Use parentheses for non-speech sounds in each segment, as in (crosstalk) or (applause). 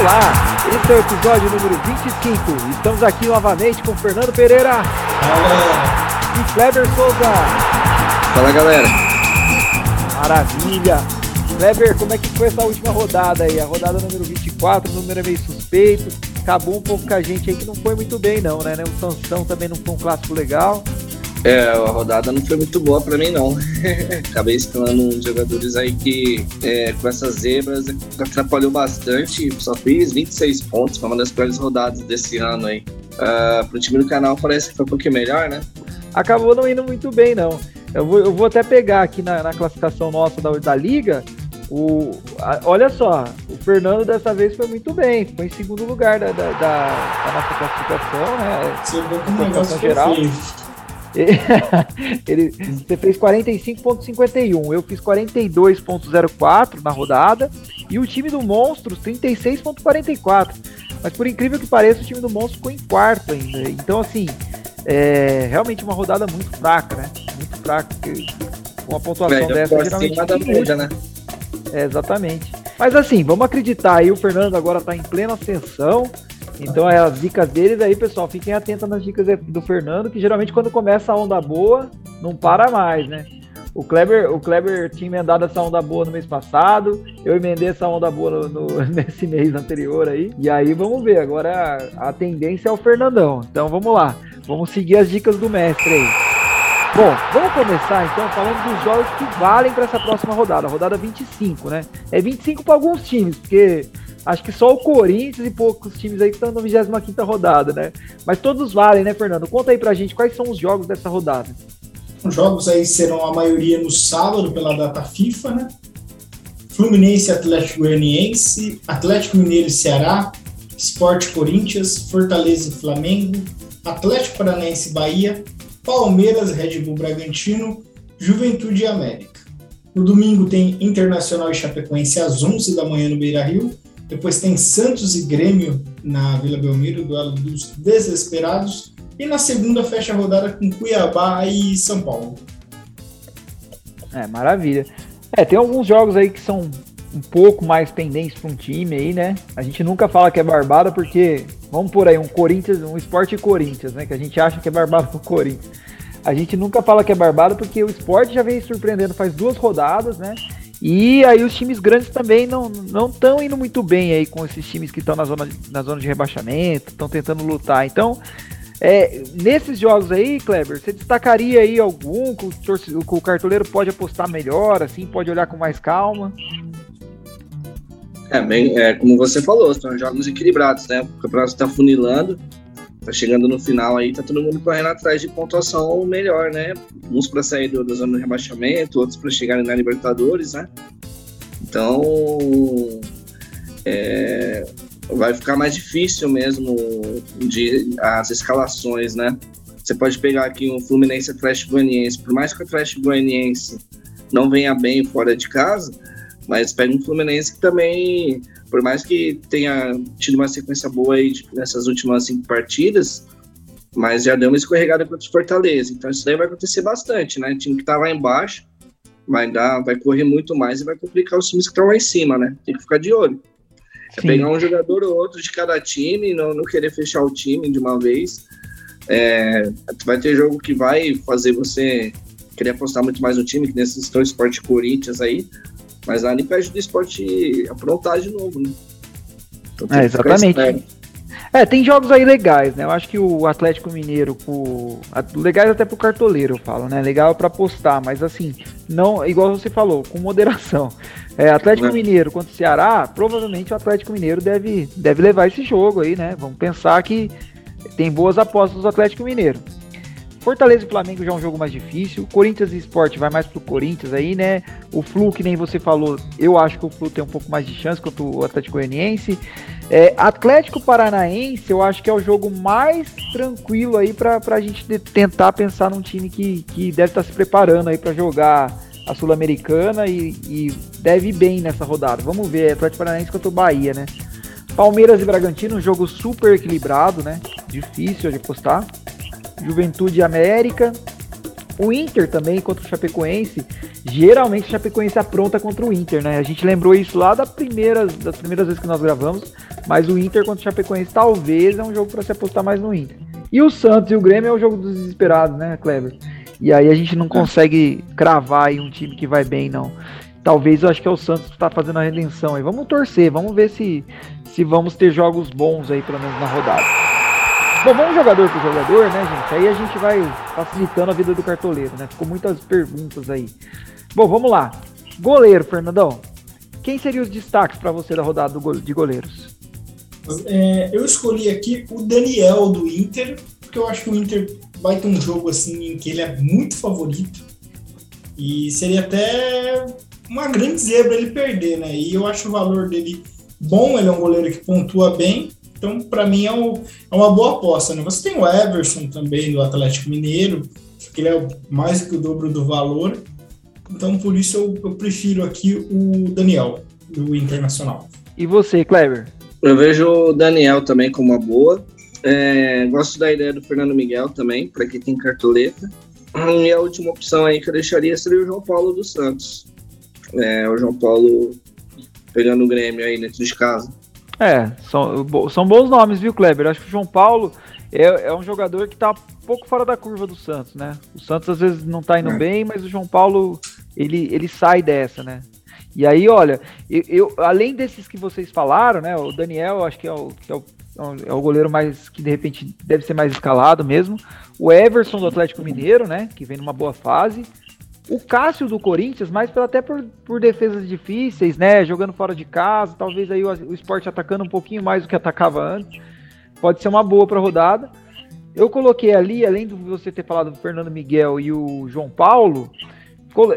Olá, esse é o episódio número 25. Estamos aqui novamente com Fernando Pereira Fala, e Kleber Souza. Fala galera. Maravilha. Kleber, como é que foi essa última rodada aí? A rodada número 24, o número é meio suspeito. Acabou um pouco com a gente aí que não foi muito bem não, né? O Sansão também não foi um clássico legal. É, a rodada não foi muito boa pra mim, não. (laughs) Acabei escalando uns jogadores aí que, é, com essas zebras, atrapalhou bastante. Só fiz 26 pontos, foi uma das piores rodadas desse ano aí. Uh, pro time do canal parece que foi um pouquinho melhor, né? Acabou não indo muito bem, não. Eu vou, eu vou até pegar aqui na, na classificação nossa da, da Liga. O, a, olha só, o Fernando dessa vez foi muito bem, foi em segundo lugar da, da, da, da nossa classificação, né? você vê como o negócio Classificação geral. (laughs) Ele, você fez 45,51, eu fiz 42,04 na rodada e o time do Monstros 36,44. Mas por incrível que pareça, o time do Monstro ficou em quarto ainda. Então, assim, é realmente uma rodada muito fraca, né? Muito fraca. porque Uma pontuação Velho, dessa por geralmente da média, né? é, exatamente. Mas assim, vamos acreditar aí, o Fernando agora tá em plena ascensão. Então é as dicas deles aí, pessoal. Fiquem atentos nas dicas do Fernando, que geralmente quando começa a onda boa, não para mais, né? O Kleber, o Kleber tinha emendado essa onda boa no mês passado, eu emendei essa onda boa no, no- (laughs) nesse mês anterior aí. E aí vamos ver, agora a, a tendência é o Fernandão. Então vamos lá, vamos seguir as dicas do mestre aí. Bom, vamos começar então falando dos jogos que valem para essa próxima rodada, rodada 25, né? É 25 para alguns times, porque acho que só o Corinthians e poucos times aí que estão na 25 rodada, né? Mas todos valem, né, Fernando? Conta aí pra gente quais são os jogos dessa rodada. Os jogos aí serão a maioria no sábado pela data FIFA, né? Fluminense, Atlético Goianiense, Atlético Mineiro e Ceará, Sport Corinthians, Fortaleza e Flamengo, Atlético Paranaense Bahia, Palmeiras, Red Bull Bragantino, Juventude e América. No domingo tem Internacional e Chapecoense às 11 da manhã no Beira-Rio. Depois tem Santos e Grêmio na Vila Belmiro, duelo dos desesperados. E na segunda fecha a rodada com Cuiabá e São Paulo. É, maravilha. É, tem alguns jogos aí que são um pouco mais pendentes para um time aí, né? A gente nunca fala que é barbada porque, vamos por aí, um Corinthians, um esporte Corinthians, né? Que a gente acha que é barbada pro Corinthians. A gente nunca fala que é barbada porque o esporte já vem surpreendendo faz duas rodadas, né? E aí os times grandes também não estão indo muito bem aí com esses times que estão na zona, na zona de rebaixamento, estão tentando lutar. Então, é, nesses jogos aí, Kleber, você destacaria aí algum que o, que o cartoleiro pode apostar melhor, assim, pode olhar com mais calma? É, bem, é, como você falou, são jogos equilibrados, né? O campeonato tá funilando, tá chegando no final aí, tá todo mundo correndo atrás de pontuação melhor, né? Uns para sair do- da zona de rebaixamento, outros para chegarem na Libertadores, né? Então, é, vai ficar mais difícil mesmo de as escalações, né? Você pode pegar aqui um Fluminense Atlético Goianiense, por mais que o Atlético Goianiense não venha bem fora de casa, mas pega um Fluminense que também, por mais que tenha tido uma sequência boa aí de- nessas últimas cinco partidas, mas já deu uma escorregada contra o Fortaleza. Então isso daí vai acontecer bastante, né? O time que tá lá embaixo vai dar, vai correr muito mais e vai complicar os times que estão lá em cima, né? Tem que ficar de olho. É pegar um jogador ou outro de cada time, não, não querer fechar o time de uma vez. É, vai ter jogo que vai fazer você querer apostar muito mais no time, que nesses estão Esporte Corinthians aí, mas lá nem pede do esporte aprontar de novo, né? Então É, exatamente. É, tem jogos aí legais, né? Eu acho que o Atlético Mineiro, a- legais até pro cartoleiro, eu falo, né? Legal pra apostar, mas assim, não, igual você falou, com moderação. É, Atlético Né? Mineiro contra o Ceará, provavelmente o Atlético Mineiro deve, deve levar esse jogo aí, né? Vamos pensar que tem boas apostas do Atlético Mineiro. Fortaleza e Flamengo já é um jogo mais difícil. Corinthians e Sport vai mais pro Corinthians aí, né? O Flu, que nem você falou, eu acho que o Flu tem um pouco mais de chance contra o Atlético Goianiense. É, Atlético Paranaense, eu acho que é o jogo mais tranquilo aí pra, pra gente tentar pensar num time que, que deve estar se preparando aí pra jogar a Sul-Americana e, e deve ir bem nessa rodada. Vamos ver, Atlético Paranaense contra o Bahia, né? Palmeiras e Bragantino, um jogo super equilibrado, né? Difícil de apostar. Juventude América. O Inter também contra o Chapecoense. geralmente a Chapecoense apronta contra o Inter, né? A gente lembrou isso lá da primeira, das primeiras vezes que nós gravamos, mas o Inter contra o Chapecoense talvez é um jogo para se apostar mais no Inter. E o Santos e o Grêmio é o jogo dos desesperados, né, Kleber? E aí a gente não consegue cravar aí um time que vai bem, não. Talvez eu acho que é o Santos que está fazendo a redenção aí. Vamos torcer, vamos ver se, se vamos ter jogos bons aí, pelo menos na rodada. Bom, vamos jogador por jogador, né, gente? Aí a gente vai facilitando a vida do cartoleiro, né? Ficou muitas perguntas aí. Bom, vamos lá. Goleiro, Fernandão. Quem seriam os destaques para você da rodada de goleiros? É, eu escolhi aqui o Daniel do Inter, porque eu acho que o Inter vai ter um jogo assim em que ele é muito favorito. E seria até uma grande zebra ele perder, né? E eu acho o valor dele bom, ele é um goleiro que pontua bem. Então, para mim, é, um, é, uma boa aposta. Né? Você tem o Everson também, do Atlético Mineiro, que ele é mais do que o dobro do valor. Então, por isso, eu, eu prefiro aqui o Daniel, do Internacional. E você, Kleber? Eu vejo o Daniel também como uma boa. É, gosto da ideia do Fernando Miguel também, para quem tem cartoleta. E a última opção aí que eu deixaria seria o João Paulo dos Santos. É, o João Paulo pegando o Grêmio aí dentro de casa. É, são, são bons nomes, viu, Kleber? Acho que o João Paulo é, é um jogador que tá um pouco fora da curva do Santos, né? O Santos às vezes não tá indo é. bem, mas o João Paulo ele, ele sai dessa, né? E aí, olha, eu, eu, além desses que vocês falaram, né? O Daniel, acho que é o, que é o, é o goleiro mais que de repente deve ser mais escalado mesmo. O Everson do Atlético Mineiro, né? Que vem numa boa fase. O Cássio do Corinthians, mais até por, por defesas difíceis, né? Jogando fora de casa, talvez aí o, o esporte atacando um pouquinho mais do que atacava antes. Pode ser uma boa para rodada. Eu coloquei ali, além de você ter falado do Fernando Miguel e o João Paulo,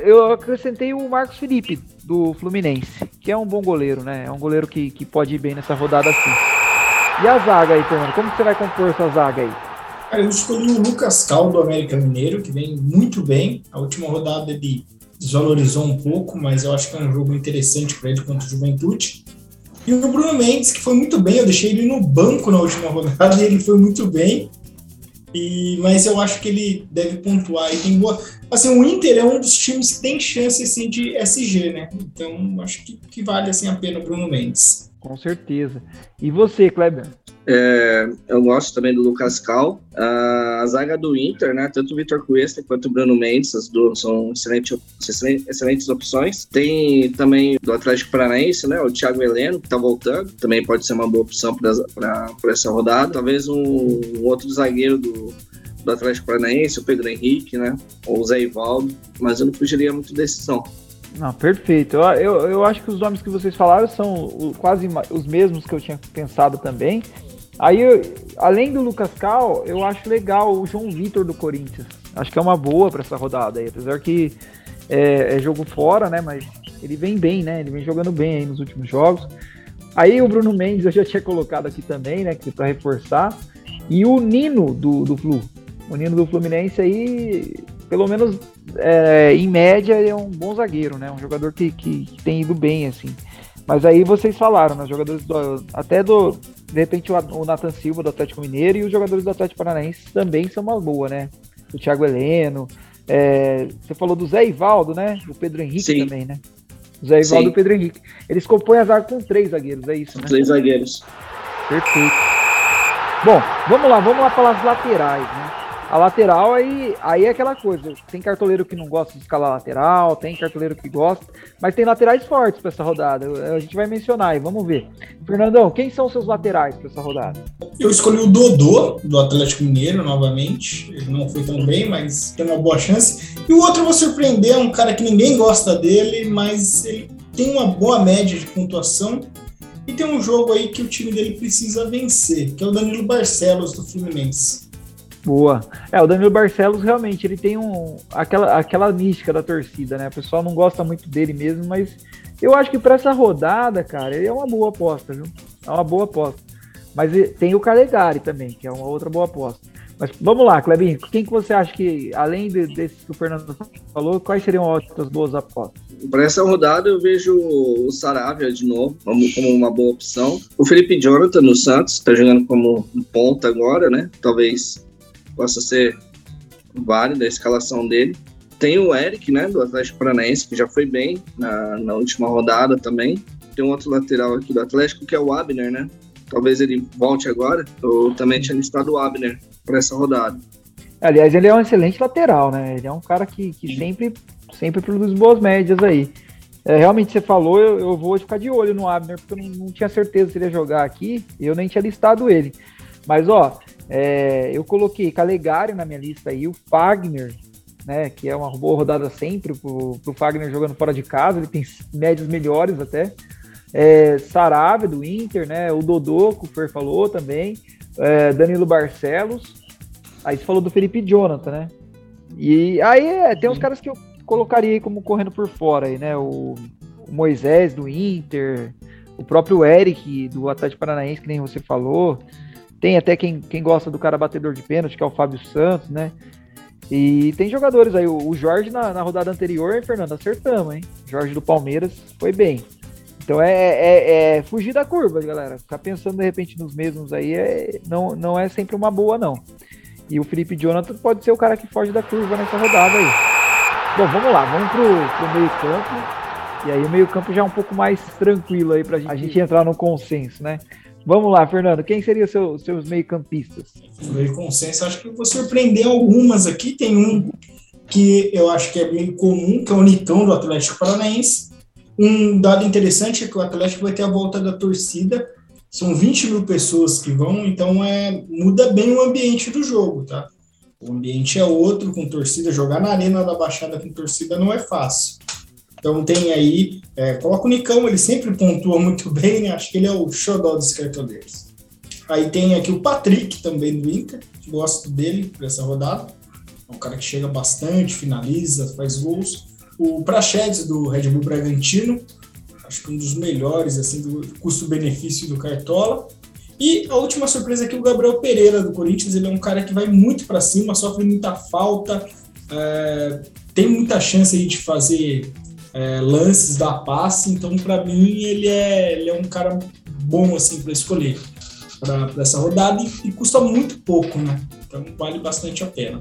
eu acrescentei o Marcos Felipe, do Fluminense, que é um bom goleiro, né? É um goleiro que, que pode ir bem nessa rodada assim. E a zaga aí, Fernando? Como você vai compor essa zaga aí? Cara, eu escolhi o Lucas Cal do América Mineiro, que vem muito bem. A última rodada ele desvalorizou um pouco, mas eu acho que é um jogo interessante para ele contra o Juventude. E o Bruno Mendes, que foi muito bem, eu deixei ele no banco na última rodada (laughs) e ele foi muito bem. E, mas eu acho que ele deve pontuar e tem boa. Assim, o Inter é um dos times que tem chance assim, de SG, né? Então acho que, que vale assim, a pena o Bruno Mendes. Com certeza. E você, Kleber? É, eu gosto também do Lucas Cal. a zaga do Inter, né? Tanto o Vitor Cuesta quanto o Bruno Mendes, as duas são excelente, excelentes opções. Tem também do Atlético Paranaense, né? O Thiago Heleno, que tá voltando. Também pode ser uma boa opção para essa rodada. Talvez um, um outro zagueiro do, do Atlético Paranaense, o Pedro Henrique, né? Ou o Zé Ivaldo. Mas eu não fugiria muito decisão. Não, perfeito. Eu, eu, eu, acho que os nomes que vocês falaram são quase os mesmos que eu tinha pensado também. Aí, além do Lucas Cal, eu acho legal o João Vitor do Corinthians. Acho que é uma boa para essa rodada aí, apesar que é, é, jogo fora, né? Mas ele vem bem, né? Ele vem jogando bem aí nos últimos jogos. Aí o Bruno Mendes (laughs) eu já tinha colocado aqui também, né? Para reforçar. E o Nino do, do Flu. O Nino do Fluminense aí, pelo menos é, em média, é um bom zagueiro, né? Um jogador que, que, que tem ido bem, assim. Mas aí vocês falaram, né? Jogadores do, até do, de repente o, o Nathan Silva do Atlético Mineiro e os jogadores do Atlético Paranaense também são uma boa, né? O Thiago Heleno. É, você falou do Zé Ivaldo, né? O Pedro Henrique Sim. também, né? O Zé Ivaldo e o Pedro Henrique. Eles compõem a zaga com três zagueiros, é isso, né? Três zagueiros. Perfeito. Bom, vamos lá, vamos lá para as laterais, né? A lateral aí, aí é aquela coisa. Tem cartoleiro que não gosta de escalar lateral, tem cartoleiro que gosta, mas tem laterais fortes para essa rodada. A gente vai mencionar e vamos ver. Fernandão, quem são seus laterais para essa rodada? Eu escolhi o Dodô, do Atlético Mineiro, novamente. Ele não foi tão bem, mas tem uma boa chance. E o outro eu vou surpreender, é um cara que ninguém gosta dele, mas ele tem uma boa média de pontuação. E tem um jogo aí que o time dele precisa vencer, que é o Danilo Barcelos, do Fluminense. Boa. É, o Danilo Barcelos realmente ele tem um, aquela, aquela mística da torcida, né? O pessoal não gosta muito dele mesmo, mas eu acho que para essa rodada, cara, ele é uma boa aposta, viu? É uma boa aposta. Mas tem o Calegari também, que é uma outra boa aposta. Mas vamos lá, Clebinho, quem que você acha que, além de, desse que o Fernando falou, quais seriam outras boas apostas? Para essa rodada eu vejo o Saravia de novo como, uma boa opção. O Felipe Jonathan no Santos, está jogando como ponta agora, né? Talvez possa ser válida a escalação dele. tem o Eric, né, do Atlético Paranaense, que já foi bem na, na última rodada também. Tem um outro lateral aqui do Atlético, que é o Abner, né? Talvez ele volte agora. Eu também tinha listado o Abner para essa rodada. Aliás, ele é um excelente lateral, né? Ele é um cara que, que sempre, sempre produz boas médias aí. É, realmente você falou, eu, eu, vou ficar de olho no Abner, porque eu não, não, tinha certeza se ele ia jogar aqui, eu nem tinha listado ele. Mas, ó, é, eu coloquei Calegari na minha lista aí, o Fagner, né, que é uma boa rodada sempre pro, pro Fagner jogando fora de casa, ele tem médias melhores até. É, Sarabia do Inter, né, o Dodô, que o Fer falou também, é, Danilo Barcelos, aí você falou do Felipe Jonathan, né? E aí é, tem uns caras que eu colocaria aí como correndo por fora aí, né? O, o, Moisés do Inter, o próprio Eric do Atlético Paranaense, que nem você falou. Tem até quem, quem gosta do cara batedor de pênalti, que é o Fábio Santos, né? E tem jogadores aí, o Jorge na, na rodada anterior, Fernando, acertamos, hein? Jorge do Palmeiras foi bem. Então é, é, é, fugir da curva, galera. Ficar pensando de repente nos mesmos aí é, não, não é sempre uma boa, não. E o Felipe Jonathan pode ser o cara que foge da curva nessa rodada aí. Bom, vamos lá, vamos pro, pro meio campo. E aí o meio campo já é um pouco mais tranquilo aí pra gente, a gente entrar no consenso, né? Vamos lá, Fernando, quem seriam seu, seus meio campistas? Meio consenso, acho que eu vou surpreender algumas aqui. Tem um que eu acho que é meio comum, que é o Nicão do Atlético Paranaense. Um dado interessante é que o Atlético vai ter a volta da torcida. São 20 mil pessoas que vão, então é, muda bem o ambiente do jogo, tá? O ambiente é outro com torcida. Jogar na Arena da Baixada com torcida não é fácil. Então tem aí, é, coloca o Nicão, ele sempre pontua muito bem, né? Acho que ele é o xodó dos cartoleiros. Aí tem aqui o Patrick, também do Inter, gosto dele para essa rodada. É um cara que chega bastante, finaliza, faz gols. O Prachedes, do Red Bull Bragantino, acho que um dos melhores, assim, do custo-benefício do Cartola. E a última surpresa aqui, o Gabriel Pereira do Corinthians, ele é um cara que vai muito para cima, sofre muita falta, é, tem muita chance aí de fazer é, lances da passe, então para mim ele é, ele é um cara bom assim para escolher para essa rodada e, e, custa muito pouco, né? Então vale bastante a pena.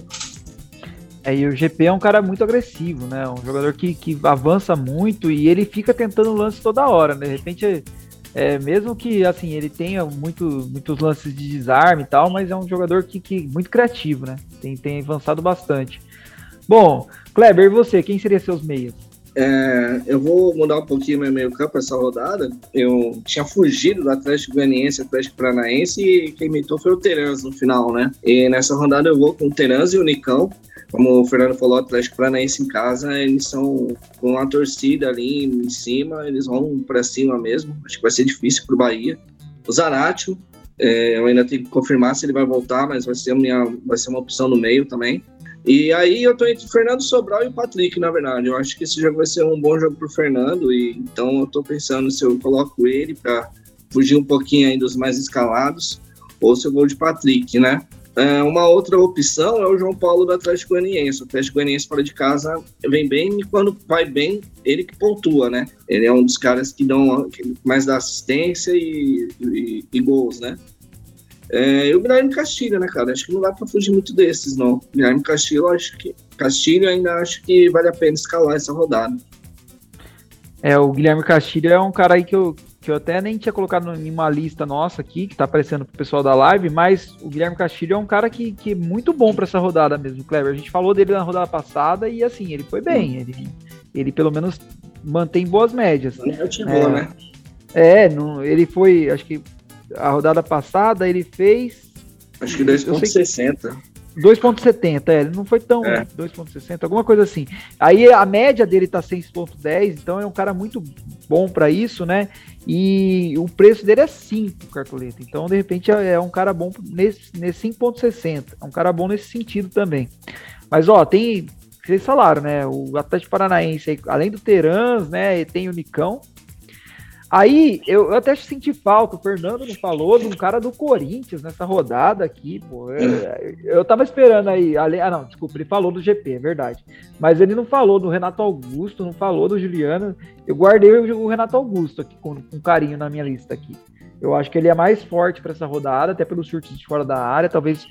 É, e o GP é um cara muito agressivo, né? Um jogador que, que avança muito e ele fica tentando lance toda hora, né? De repente é, mesmo que assim ele tenha muito, muitos lances de desarme e tal, mas é um jogador que, que muito criativo, né? Tem, tem avançado bastante. Bom, Kleber, e você? Quem seria seus meias? É, eu vou mudar um pouquinho meu meio campo essa rodada. Eu tinha fugido do Atlético Goianiense, Atlético Paranaense e quem imitou foi o Terans no final, né? E nessa rodada eu vou com o Terans e o Nicão como o Fernando falou, o Atlético Paranaense em casa, eles são com a torcida ali em cima, eles vão para cima mesmo. Acho que vai ser difícil para o Bahia. O Zaratio, é, eu ainda tenho que confirmar se ele vai voltar, mas vai ser, minha, vai ser uma opção no meio também. E aí eu tô entre o Fernando Sobral e o Patrick, na verdade. Eu acho que esse jogo vai ser um bom jogo pro Fernando, e então eu tô pensando se eu coloco ele para fugir um pouquinho aí dos mais escalados, ou se eu vou de Patrick, né? É, uma outra opção é o João Paulo do Atlético Goianiense. O Atlético Goianiense fora de casa vem bem e quando vai bem, ele que pontua, né? Ele é um dos caras que dão mais dá assistência e, e, e gols, né? É, e o Guilherme Castilho, né, cara? Acho que não dá para fugir muito desses, não. Guilherme Castilho, acho que Castilho ainda acho que vale a pena escalar essa rodada. É, o Guilherme Castilho é um cara aí que eu, que eu até nem tinha colocado em uma lista nossa aqui, que tá aparecendo pro pessoal da live, mas o Guilherme Castilho é um cara que, que é muito bom para essa rodada mesmo, Kleber. A gente falou dele na rodada passada e assim, ele foi bem. Ele, ele pelo menos mantém boas médias. É, boa, né? É, não, ele foi, acho que a rodada passada ele fez. Acho que 2,60. 2.70, é, ele não foi tão é. 2.60, alguma coisa assim. Aí a média dele tá 6.10, então é um cara muito bom para isso, né? E o preço dele é 5, cartoleta. Então, de repente, é, é um cara bom nesse, nesse 5.60. É um cara bom nesse sentido também. Mas, ó, tem. Vocês falaram, né? O Atlético Paranaense, além do Terans, né? Tem o Nicão, Aí eu, eu, até senti falta, o Fernando não falou de um cara do Corinthians nessa rodada aqui, pô. Eu, eu tava esperando aí. Ah, não, desculpa, ele falou do GP, é verdade. Mas ele não falou do Renato Augusto, não falou do Juliano. Eu guardei o, Renato Augusto aqui com, com carinho na minha lista aqui. Eu acho que ele é mais forte para essa rodada, até pelos chutes de fora da área, talvez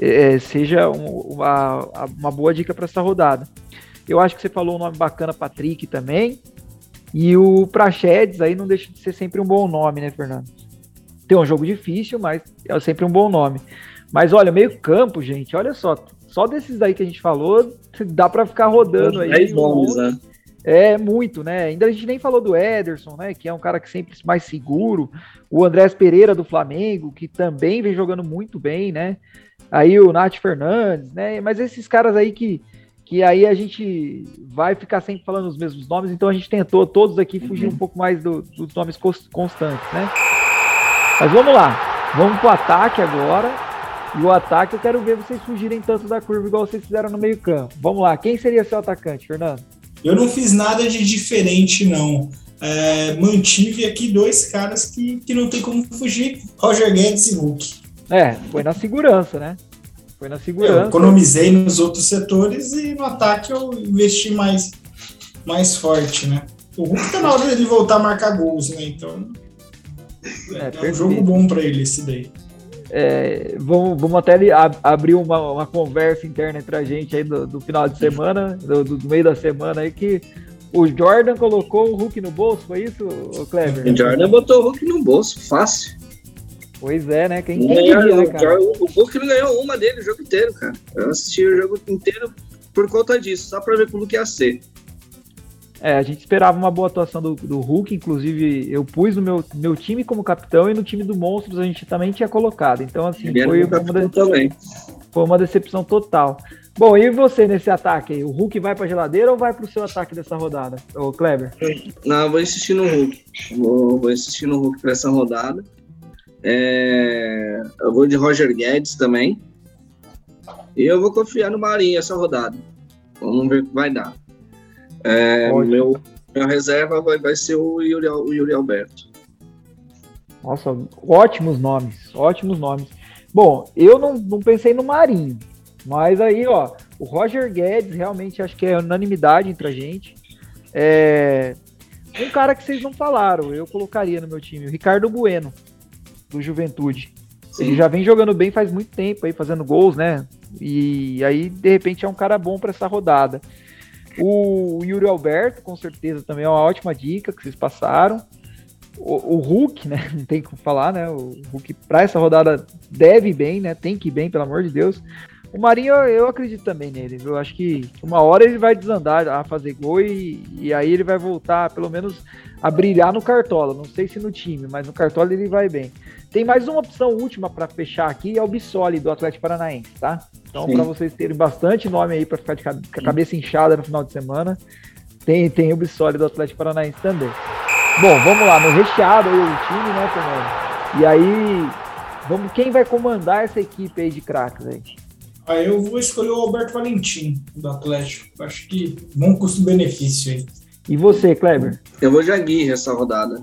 é, seja um, uma, uma boa dica para essa rodada. Eu acho que você falou um nome bacana, Patrick também. E o Prachedes aí não deixa de ser sempre um bom nome, né, Fernando? Tem um jogo difícil, mas é sempre um bom nome. Mas olha, meio campo, gente, olha só. Só desses daí que a gente falou, dá para ficar rodando aí. 10 nomes, né? É muito, né? Ainda a gente nem falou do Ederson, né? Que é um cara que sempre mais seguro. O Andrés Pereira do Flamengo, que também vem jogando muito bem, né? Aí o Nath Fernandes, né? Mas esses caras aí que, que aí a gente vai ficar sempre falando os mesmos nomes, então a gente tentou todos aqui fugir uhum. um pouco mais do, dos nomes constantes, né? Mas vamos lá, vamos pro ataque agora. E o ataque eu quero ver vocês fugirem tanto da curva igual vocês fizeram no meio campo. Vamos lá, quem seria seu atacante, Fernando? Eu não fiz nada de diferente, não. É, mantive aqui dois caras que, que não tem como fugir, Roger Guedes e Hulk. É, foi na segurança, né? Foi na segurança. Eu economizei nos outros setores e no ataque eu investi mais, mais forte, né? O Hulk tá na hora de voltar a marcar gols, né? Então é, é um jogo bom para ele esse daí. É, vamos, vamos até ab abrir uma, uma, conversa interna entre a gente aí do, do final de semana, do, do, meio da semana aí, que o Jordan colocou o Hulk no bolso, foi isso, Clever? O Jordan botou o Hulk no bolso, fácil. Pois é, né? Quem, quem diria, né, cara? O, o Hulk não ganhou uma dele o jogo inteiro, cara. Eu assisti o jogo inteiro por conta disso, só pra ver como que ia ser. É, a gente esperava uma boa atuação do, do Hulk, inclusive eu pus no meu, meu time como capitão e no time do Monstros a gente também tinha colocado. Então, assim, foi uma, de... foi uma, decepção total. Bom, e você nesse ataque? O Hulk vai pra geladeira ou vai pro seu ataque dessa rodada, o Kleber? Não, eu vou insistir no Hulk. Vou, vou insistir no Hulk pra essa rodada. É, eu vou de Roger Guedes também. E eu vou confiar no Marinho essa rodada. Vamos ver o que vai dar. É, meu, minha reserva vai, vai ser o Yuri, o Yuri Alberto. Nossa, ótimos nomes, ótimos nomes. Bom, eu não, não pensei no Marinho, mas aí, ó, o Roger Guedes realmente acho que é unanimidade entre a gente. É, um cara que vocês não falaram, eu colocaria no meu time, o Ricardo Bueno, do Juventude. Sim. Ele já vem jogando bem faz muito tempo aí, fazendo gols, né? E aí, de repente, é um cara bom para essa rodada. O Yuri Alberto, com certeza, também é uma ótima dica que vocês passaram. O, o Hulk, né? (laughs) Não tem como falar, né? O Hulk, para essa rodada, deve ir bem, né? Tem que ir bem, pelo amor de Deus. O Marinho, eu acredito também nele. Eu acho que uma hora ele vai desandar a fazer gol e, e aí ele vai voltar, pelo menos, a brilhar no Cartola. Não sei se no time, mas no Cartola ele vai bem. Tem mais uma opção última para fechar aqui, é o Bissoli do Atlético Paranaense, tá? Então, para vocês terem bastante nome aí para ficar de cabe com a cabeça inchada no final de semana, tem, tem o Bissoli do Atlético Paranaense também. Bom, vamos lá, no recheado aí o time, né, Fernando? E aí, vamos, quem vai comandar essa equipe aí de craques aí? Ah, eu vou escolher o Alberto Valentim, do Atlético. Acho que bom custo-benefício aí. E você, Kleber? Eu vou de Aguirre essa rodada.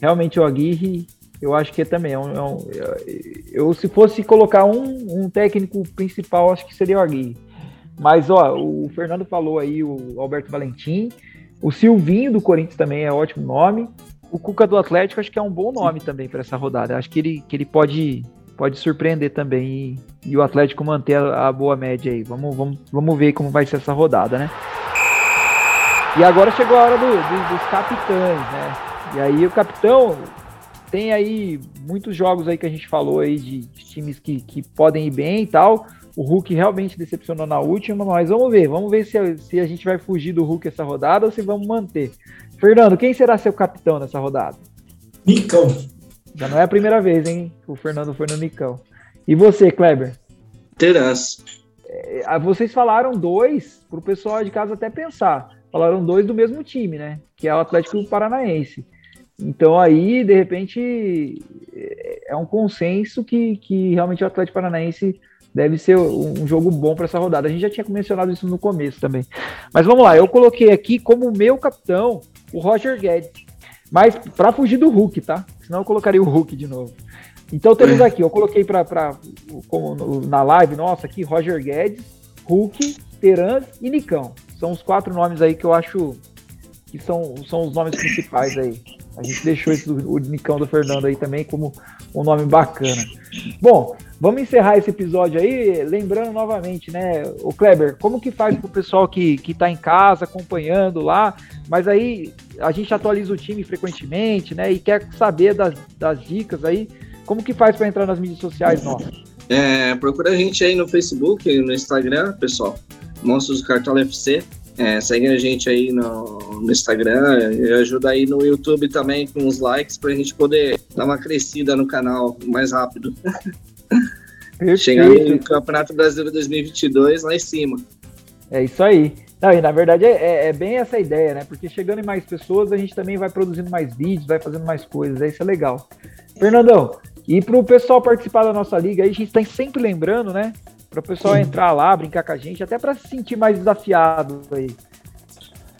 Realmente o Aguirre, eu acho que é também é um, é um, eu se fosse colocar um, um técnico principal, acho que seria o Aguirre. Mas ó, o Fernando falou aí o Alberto Valentim, o Silvinho do Corinthians também é ótimo nome. O Cuca do Atlético acho que é um bom nome Sim. também para essa rodada. Acho que ele, que ele pode pode surpreender também e, e o Atlético manter a, a, boa média aí. Vamos, vamos, vamos ver como vai ser essa rodada, né? E agora chegou a hora do, do, dos capitães, né? E aí o capitão tem aí muitos jogos aí que a gente falou aí de, de times que, que podem ir bem e tal. O Hulk realmente decepcionou na última, mas vamos ver. Vamos ver se, se a gente vai fugir do Hulk essa rodada ou se vamos manter. Fernando, quem será seu capitão nessa rodada? Nicão. Já não é a primeira vez, hein? O Fernando foi no Nicão. E você, Kleber? Terás. É, vocês falaram dois, para o pessoal de casa até pensar. Falaram dois do mesmo time, né? Que é o Atlético Paranaense. Então aí, de repente, é, é um consenso que, que realmente o Atlético Paranaense deve ser um jogo bom para essa rodada. A gente já tinha mencionado isso no começo também. Mas vamos lá, eu coloquei aqui como meu capitão o Roger Guedes. Mas para fugir do Hulk, tá? Senão eu colocaria o Hulk de novo. Então temos aqui, eu coloquei para na live nossa aqui, Roger Guedes, Hulk, Teran e Nicão. São os quatro nomes aí que eu acho que são, são os nomes principais aí. A gente deixou esse, o Nicão do Fernando aí também como um nome bacana. Bom, vamos encerrar esse episódio aí, lembrando novamente, né, o Kleber, como que faz pro pessoal que, que tá em casa acompanhando lá, mas aí a gente atualiza o time frequentemente, né, e quer saber das, das dicas aí, como que faz para entrar nas mídias sociais nossas? É, procura a gente aí no Facebook, no Instagram, pessoal, Monstros do Cartola FC, é, segue a gente aí no, no, Instagram e ajuda aí no YouTube também com os likes para a gente poder dar uma crescida no canal mais rápido. (laughs) Chegar no Campeonato Brasileiro 2022 lá em cima. É isso aí. Não, e na verdade é, é, é, bem essa ideia, né? Porque chegando em mais pessoas, a gente também vai produzindo mais vídeos, vai fazendo mais coisas. É isso é legal. Fernandão, e para o pessoal participar da nossa liga, aí a gente está sempre lembrando, né? Para o pessoal Sim. entrar lá, brincar com a gente, até para se sentir mais desafiado aí.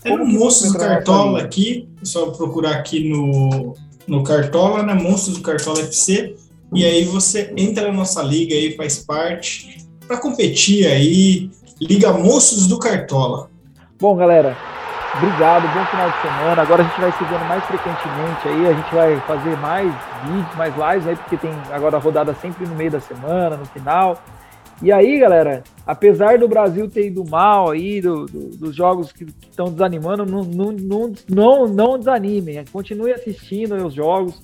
Tem um Monstros do Cartola aqui, só procurar aqui no, no Cartola, né? Monstros do Cartola FC. E aí você entra na nossa liga aí, faz parte, para competir aí. Liga Monstros do Cartola. Bom, galera, obrigado, bom final de semana. Agora a gente vai se vendo mais frequentemente aí, a gente vai fazer mais vídeos, mais lives aí, porque tem agora a rodada sempre no meio da semana, no final. E aí, galera, apesar do Brasil ter ido mal aí, do, do, dos jogos que estão desanimando, não, não, não, não, desanimem. Continue assistindo os jogos,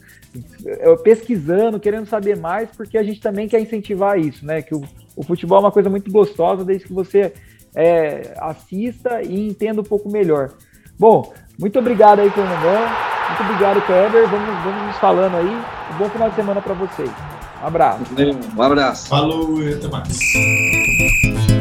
pesquisando, querendo saber mais, porque a gente também quer incentivar isso, né? Que o, o futebol é uma coisa muito gostosa, desde que você é, assista e entenda um pouco melhor. Bom, muito obrigado aí, Fernandão. Muito obrigado, Kleber. Vamos, vamos nos falando aí. Um bom final de semana para vocês. Um abraço. Um abraço. Falou, até mais.